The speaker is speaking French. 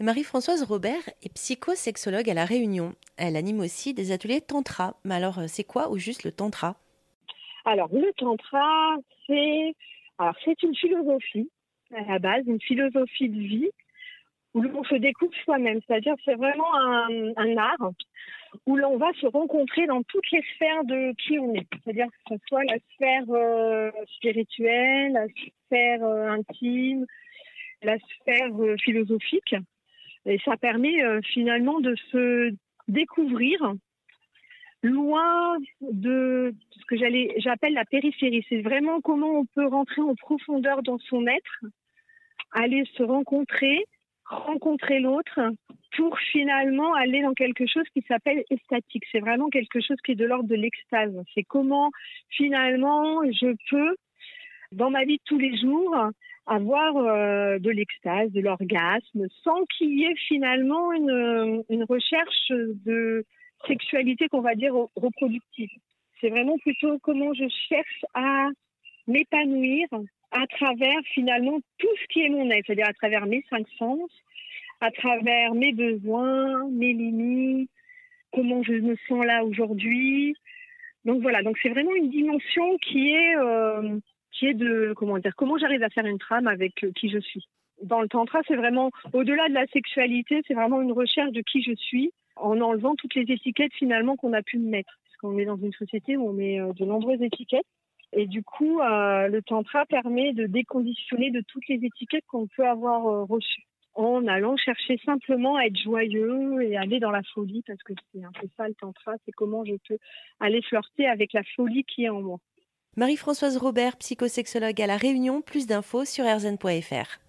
Marie-Françoise Robert est psychosexologue à La Réunion. Elle anime aussi des ateliers tantra. Mais alors, euh, c'est quoi ou juste le tantra? Alors, le tantra, c'est c'est une philosophie à la base, une philosophie de vie où l'on se découvre soi-même. C'est-à-dire, c'est vraiment un, art où l'on va se rencontrer dans toutes les sphères de qui on est. C'est-à-dire que ce soit la sphère euh, spirituelle, la sphère euh, intime, la sphère philosophique. Et ça permet euh, finalement de se découvrir loin de ce que j'appelle la périphérie. C'est vraiment comment on peut rentrer en profondeur dans son être, aller se rencontrer, rencontrer l'autre pour finalement aller dans quelque chose qui s'appelle estatique. C'est vraiment quelque chose qui est de l'ordre de l'extase. C'est comment finalement je peux, dans ma vie de tous les jours, avoir euh, de l'extase, de l'orgasme, sans qu'il y ait finalement une, recherche de sexualité qu'on va dire reproductive. C'est vraiment plutôt comment je cherche à m'épanouir à travers finalement tout ce qui est mon être, c'est-à-dire à travers mes cinq sens, à travers mes besoins, mes limites, comment je me sens là aujourd'hui. Donc voilà, donc c'est vraiment une dimension qui est euh, qui est de comment dire comment j'arrive à faire une trame avec euh, qui je suis. Dans le tantra, c'est vraiment au-delà de la sexualité, c'est vraiment une recherche de qui je suis en enlevant toutes les étiquettes finalement qu'on a pu me mettre. Parce qu'on est dans une société où on met euh, de nombreuses étiquettes. Et du coup, euh, le tantra permet de déconditionner de toutes les étiquettes qu'on peut avoir reçues en allant chercher simplement à être joyeux et aller dans la folie parce que c'est un peu ça le tantra, c'est comment je peux aller flirter avec la folie qui est en moi. Marie-Françoise Robert, psychosexologue à La Réunion, plus d'infos sur rzn.fr.